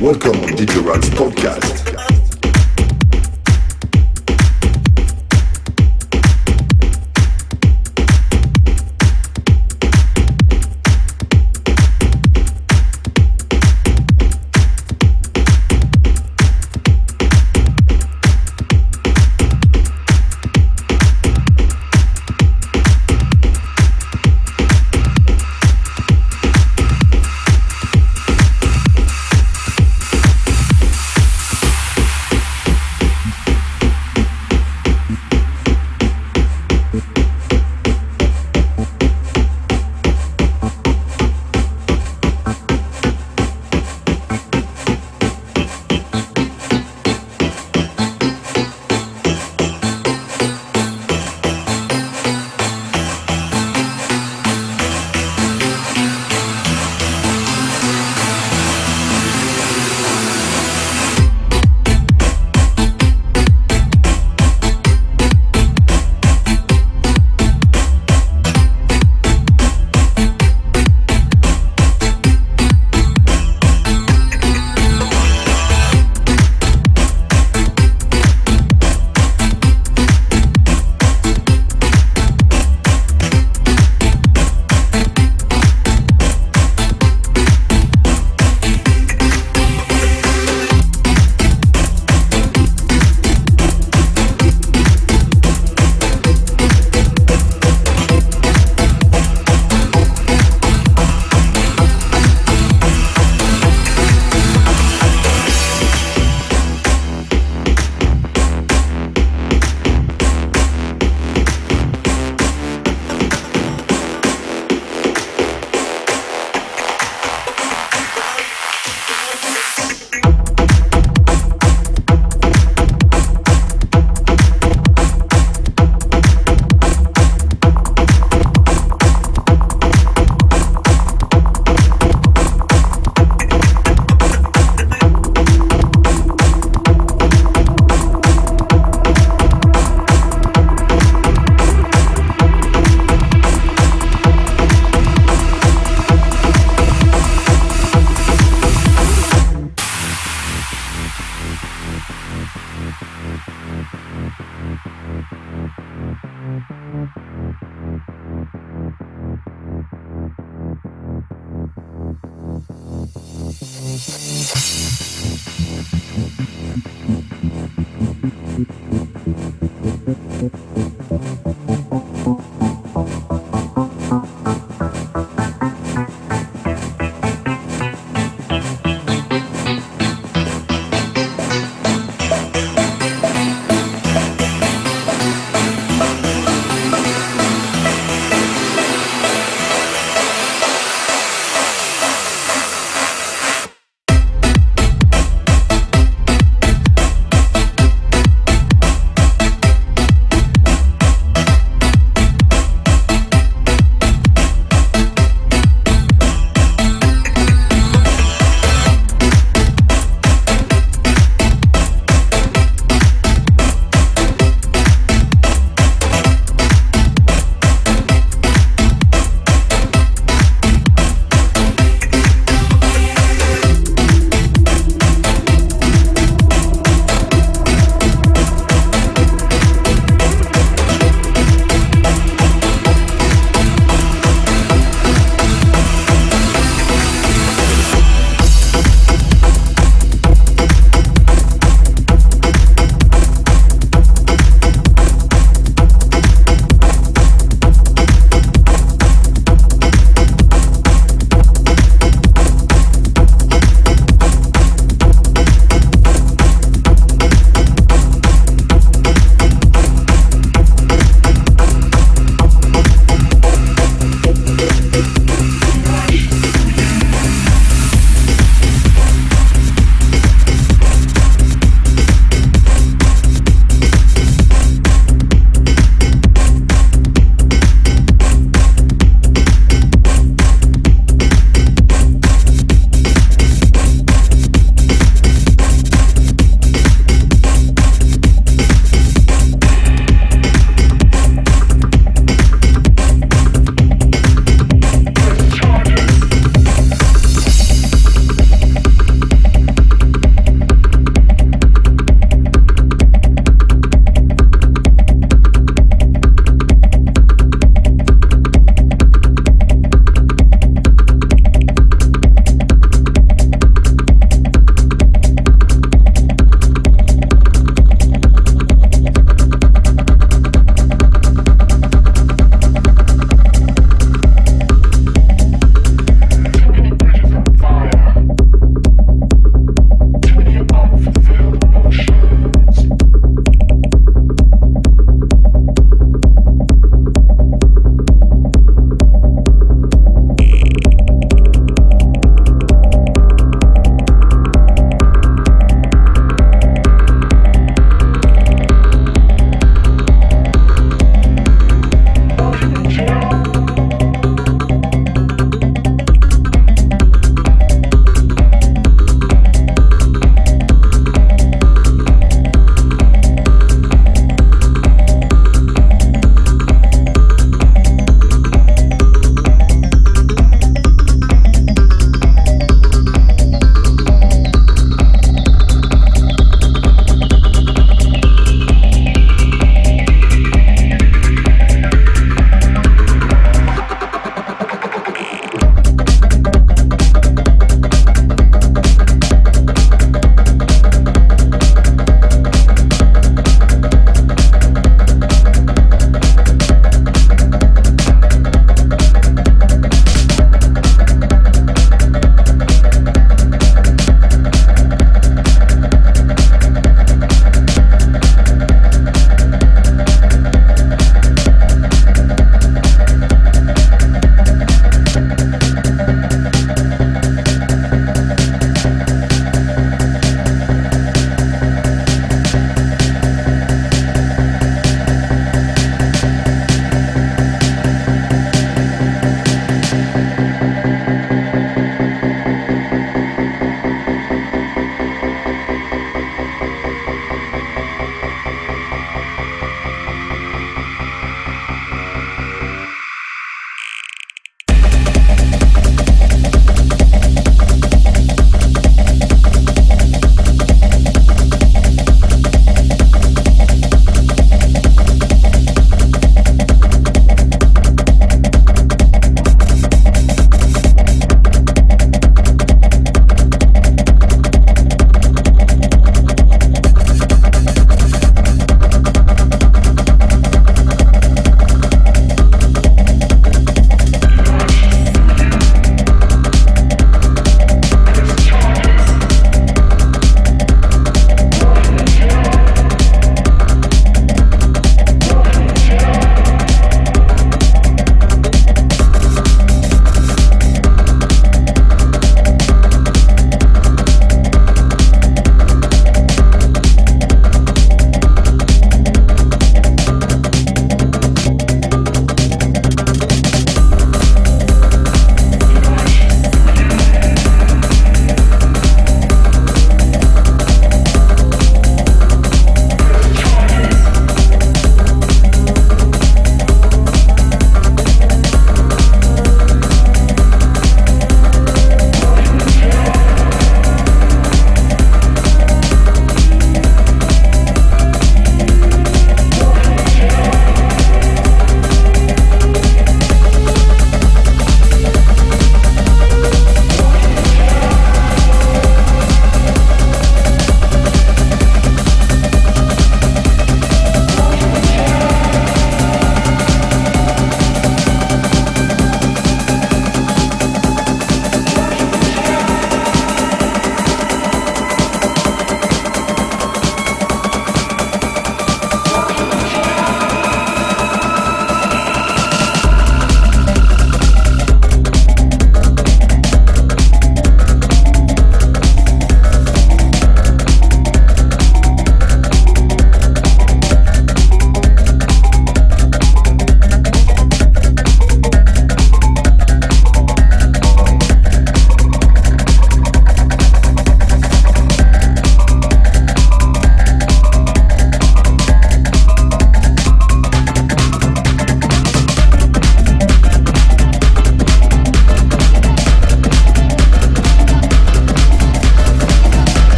Welcome on DJ podcast.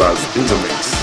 Raz in the mix.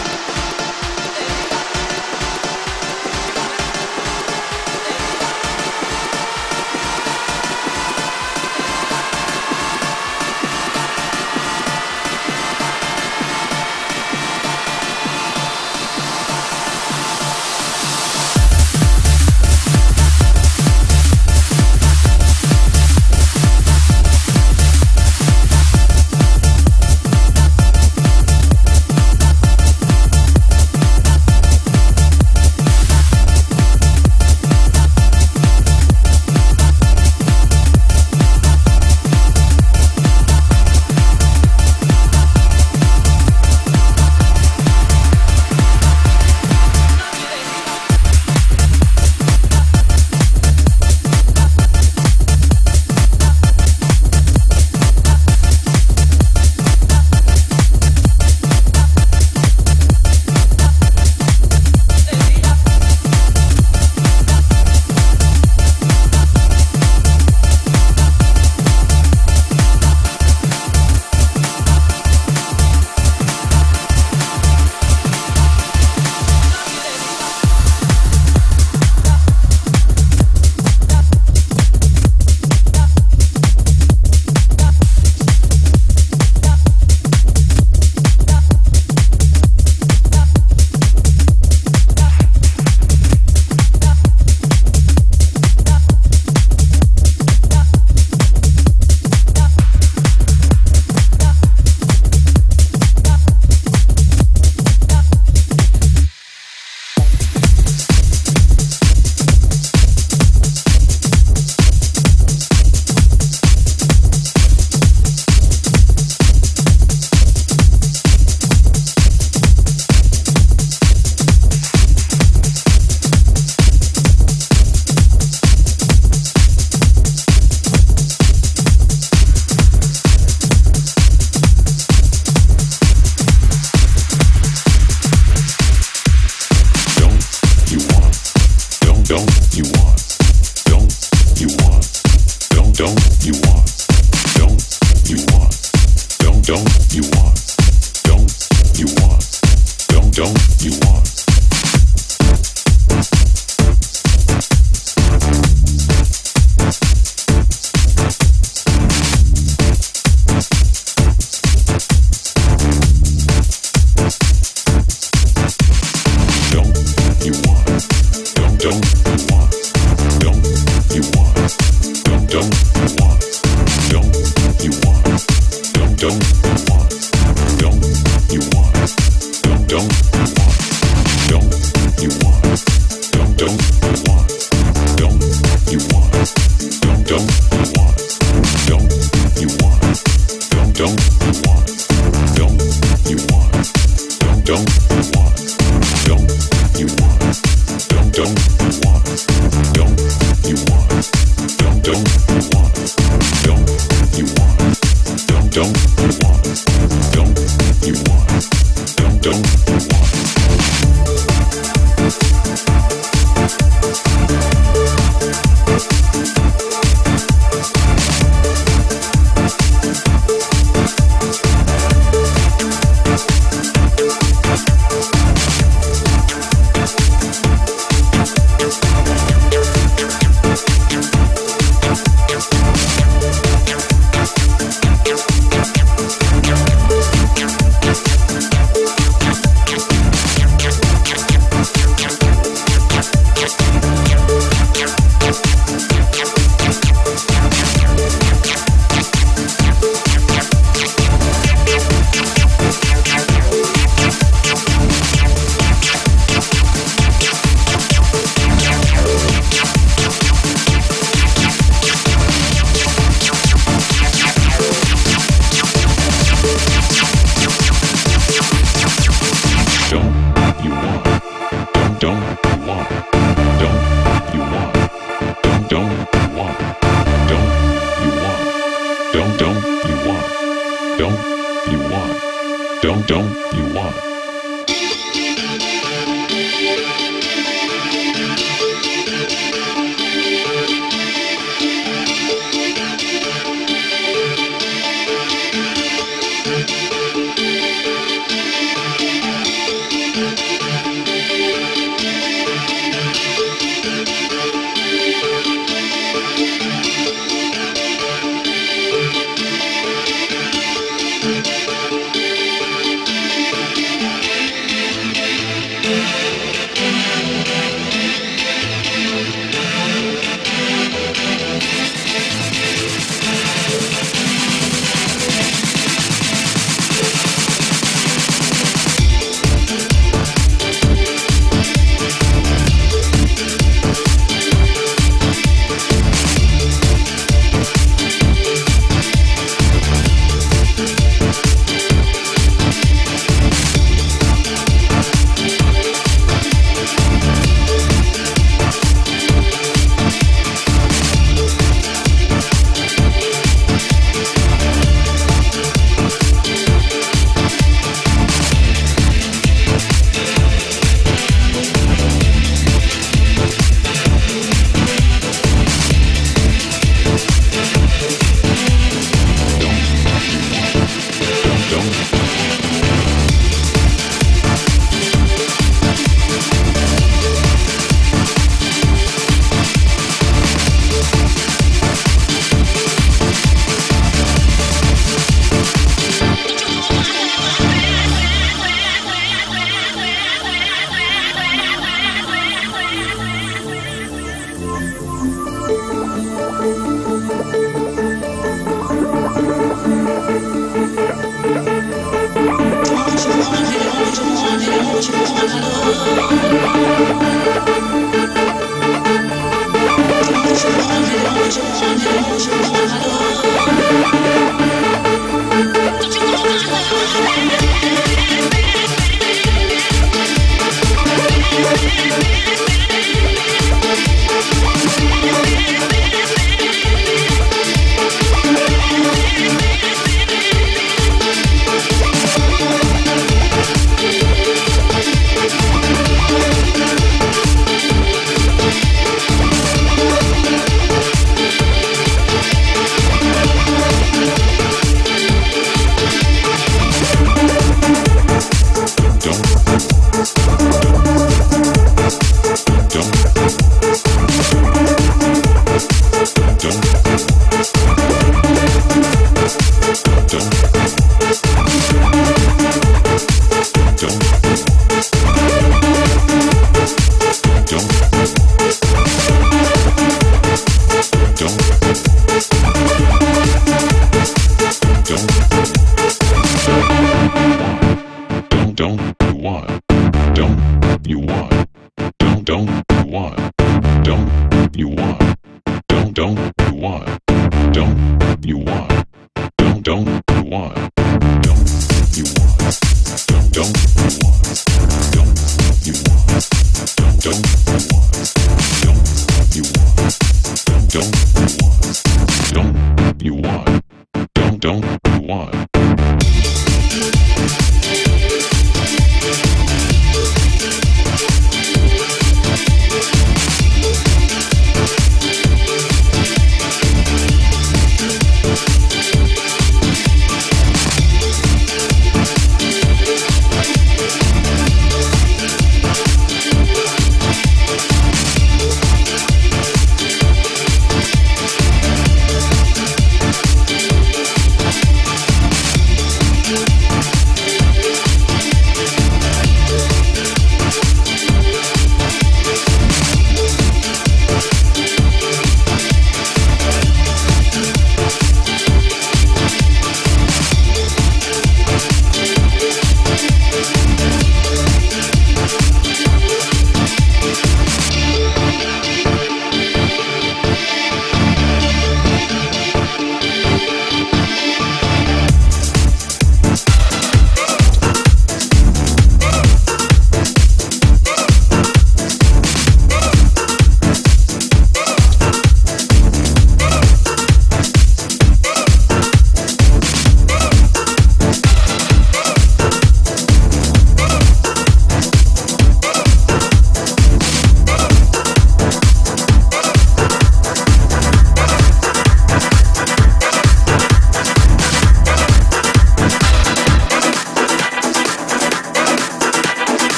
Don't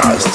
Charles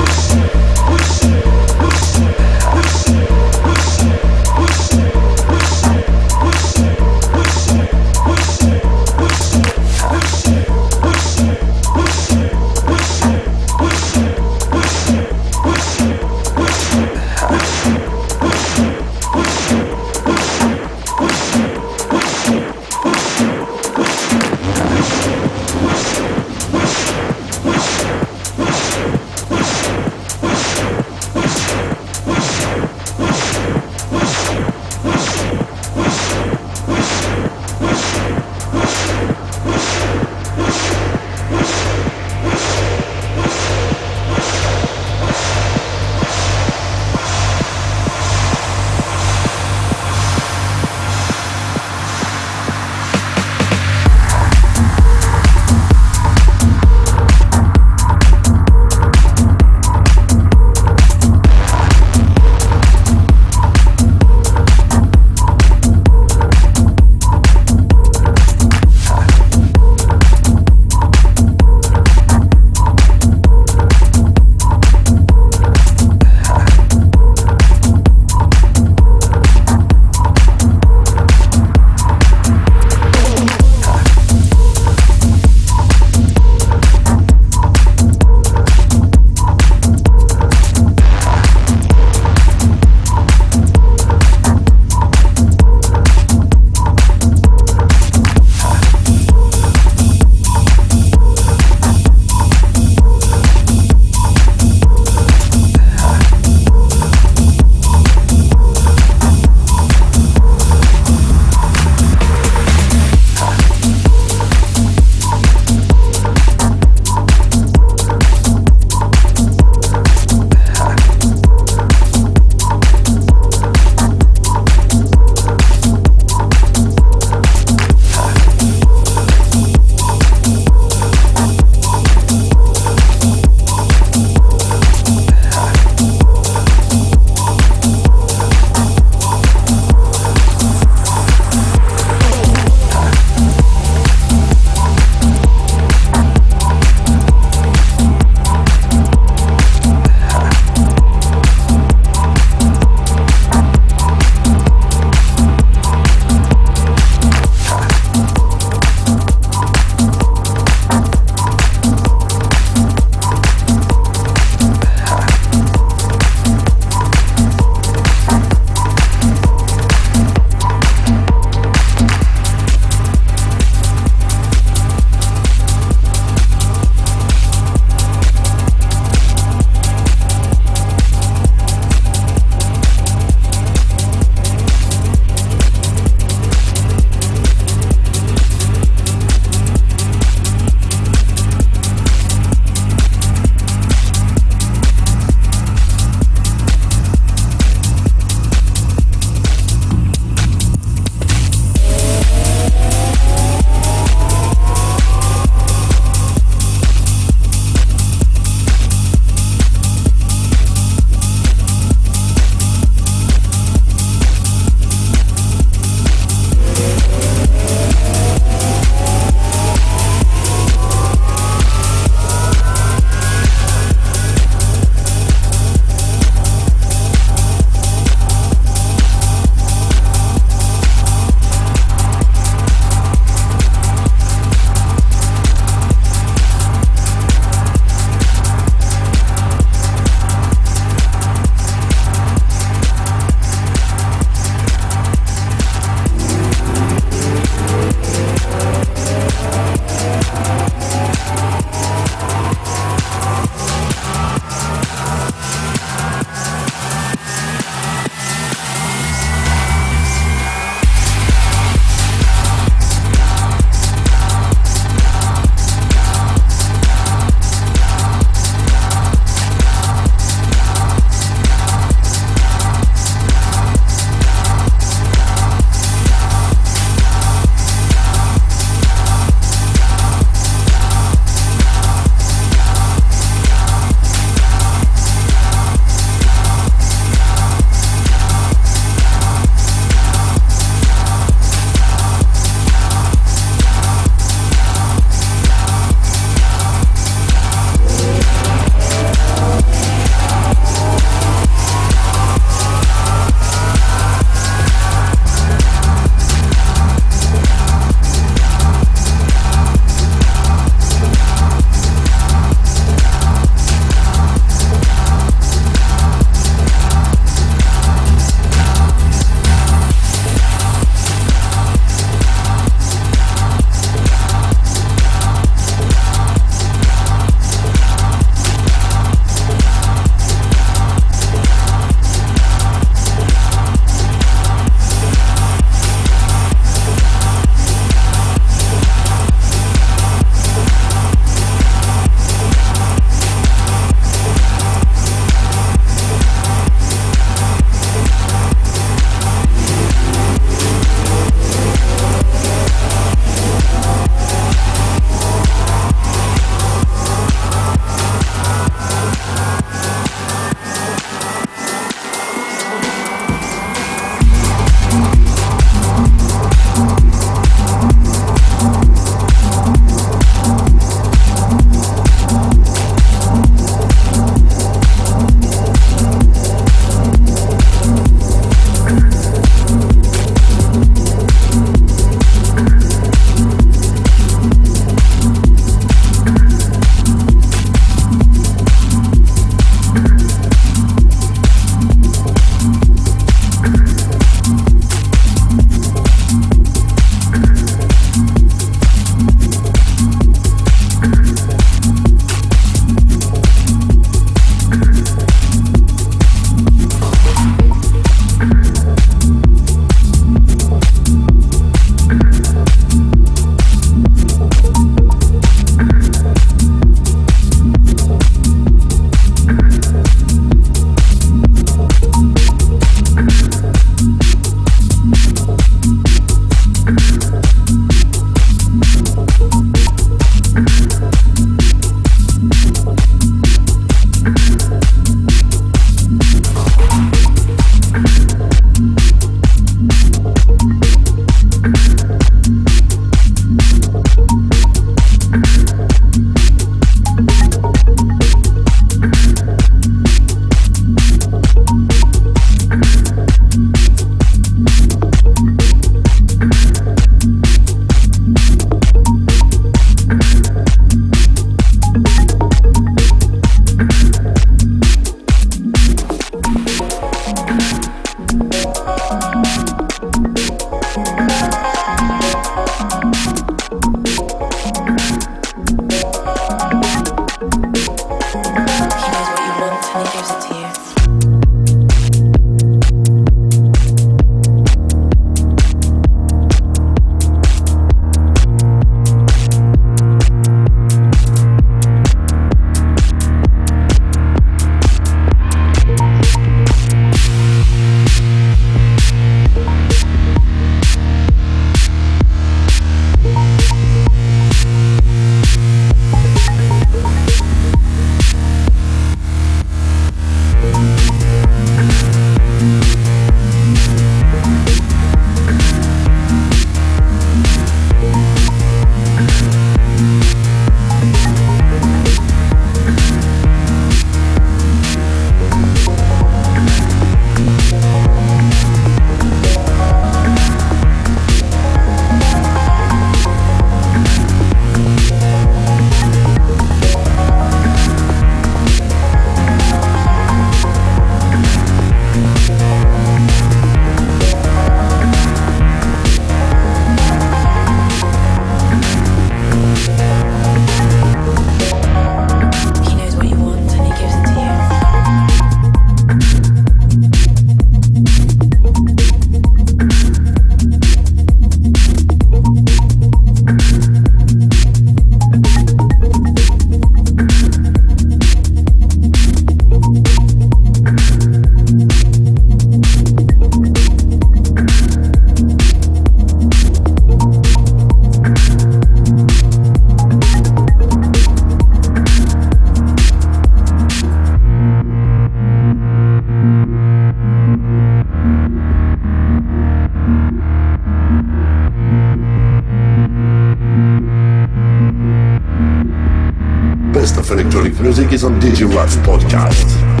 Music is on DigiRats Podcast.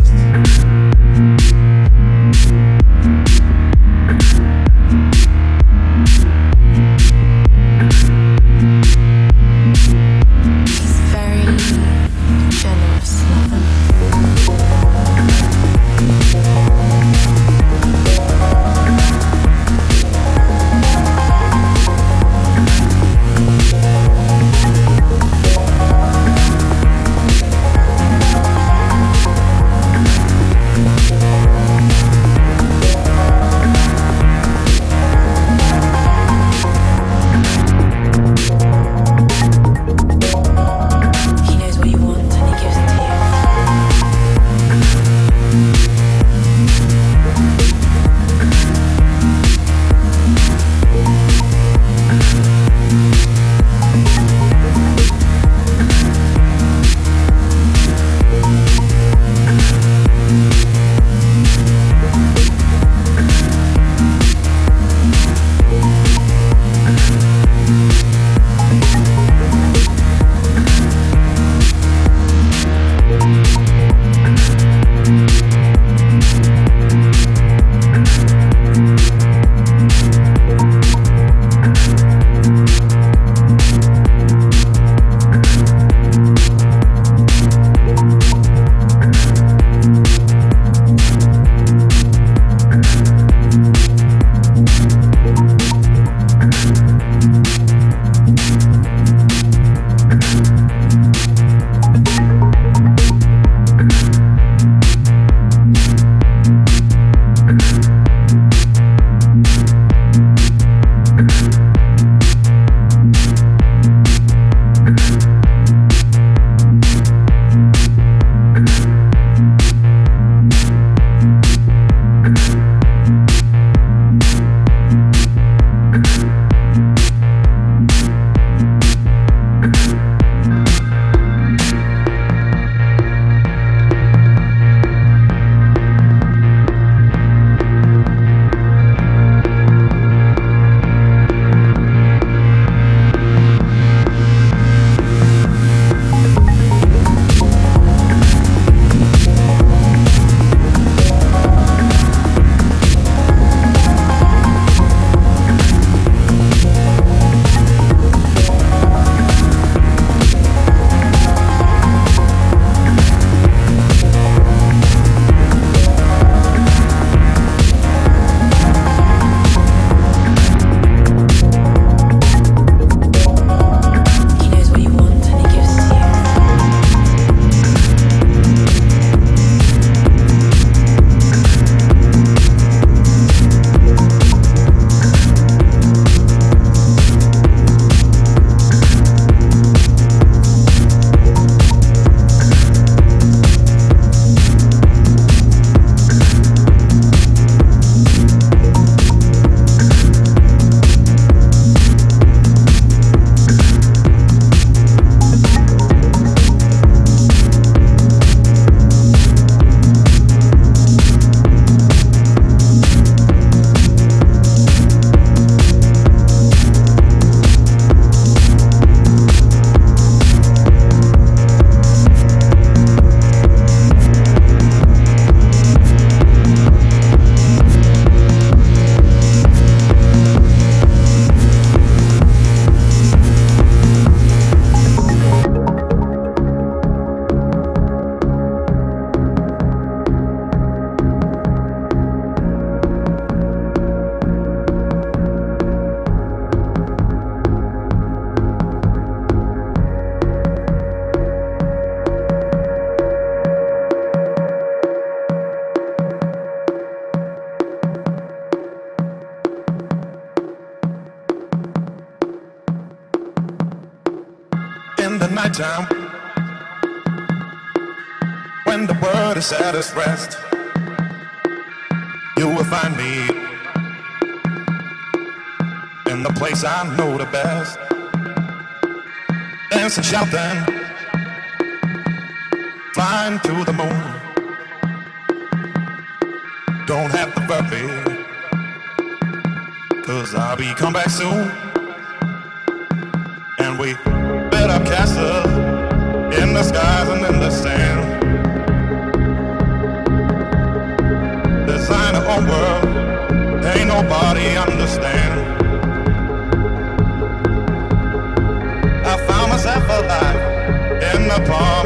just rest, you will find me in the place I know the best. Dancing, shouting, flying to the moon. Don't have to worry, cause I'll be come back soon. And we build up castles in the skies and in the sand. Nobody understand. I found myself alive in the palm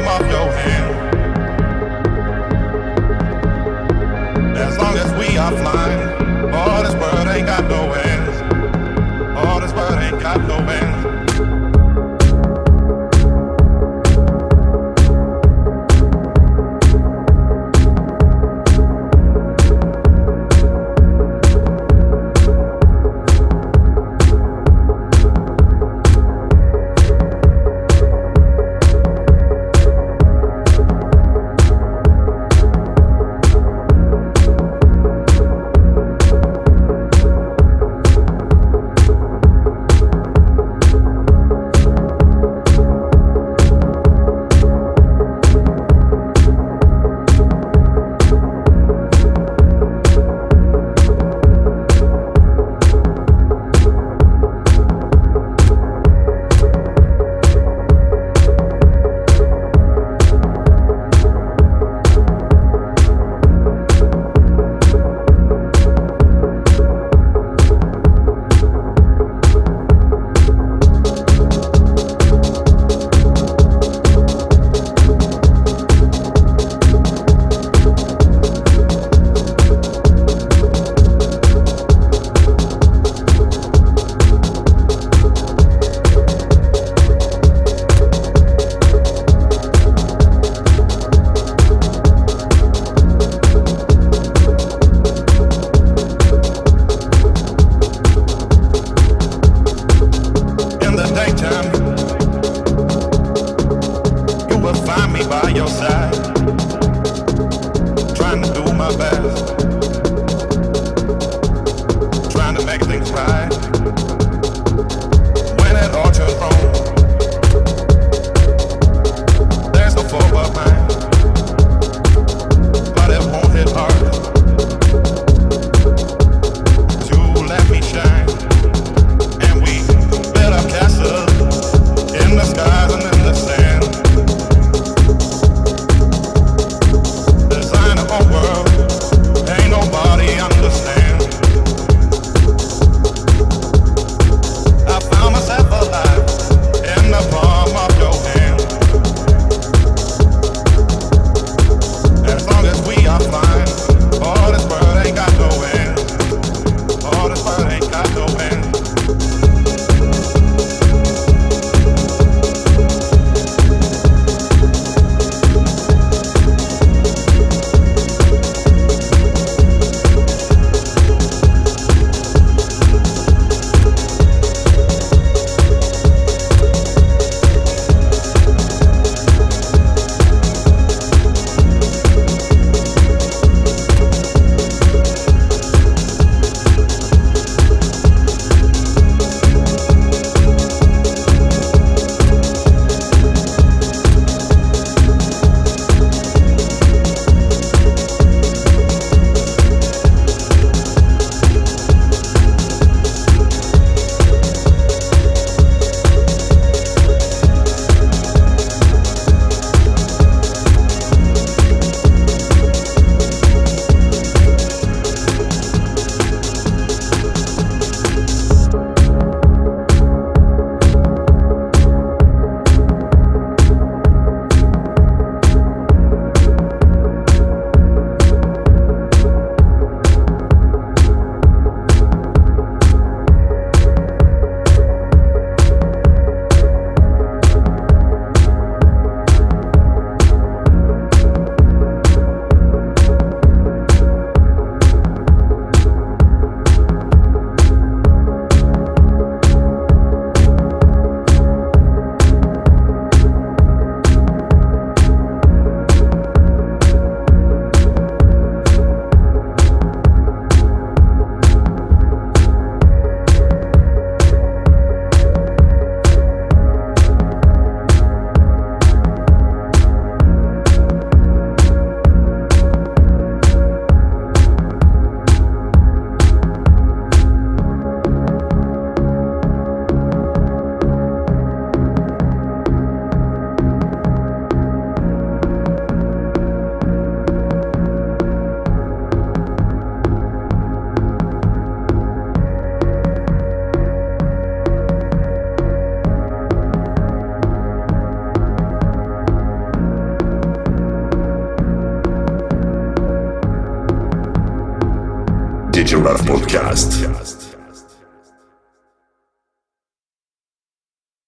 Podcast.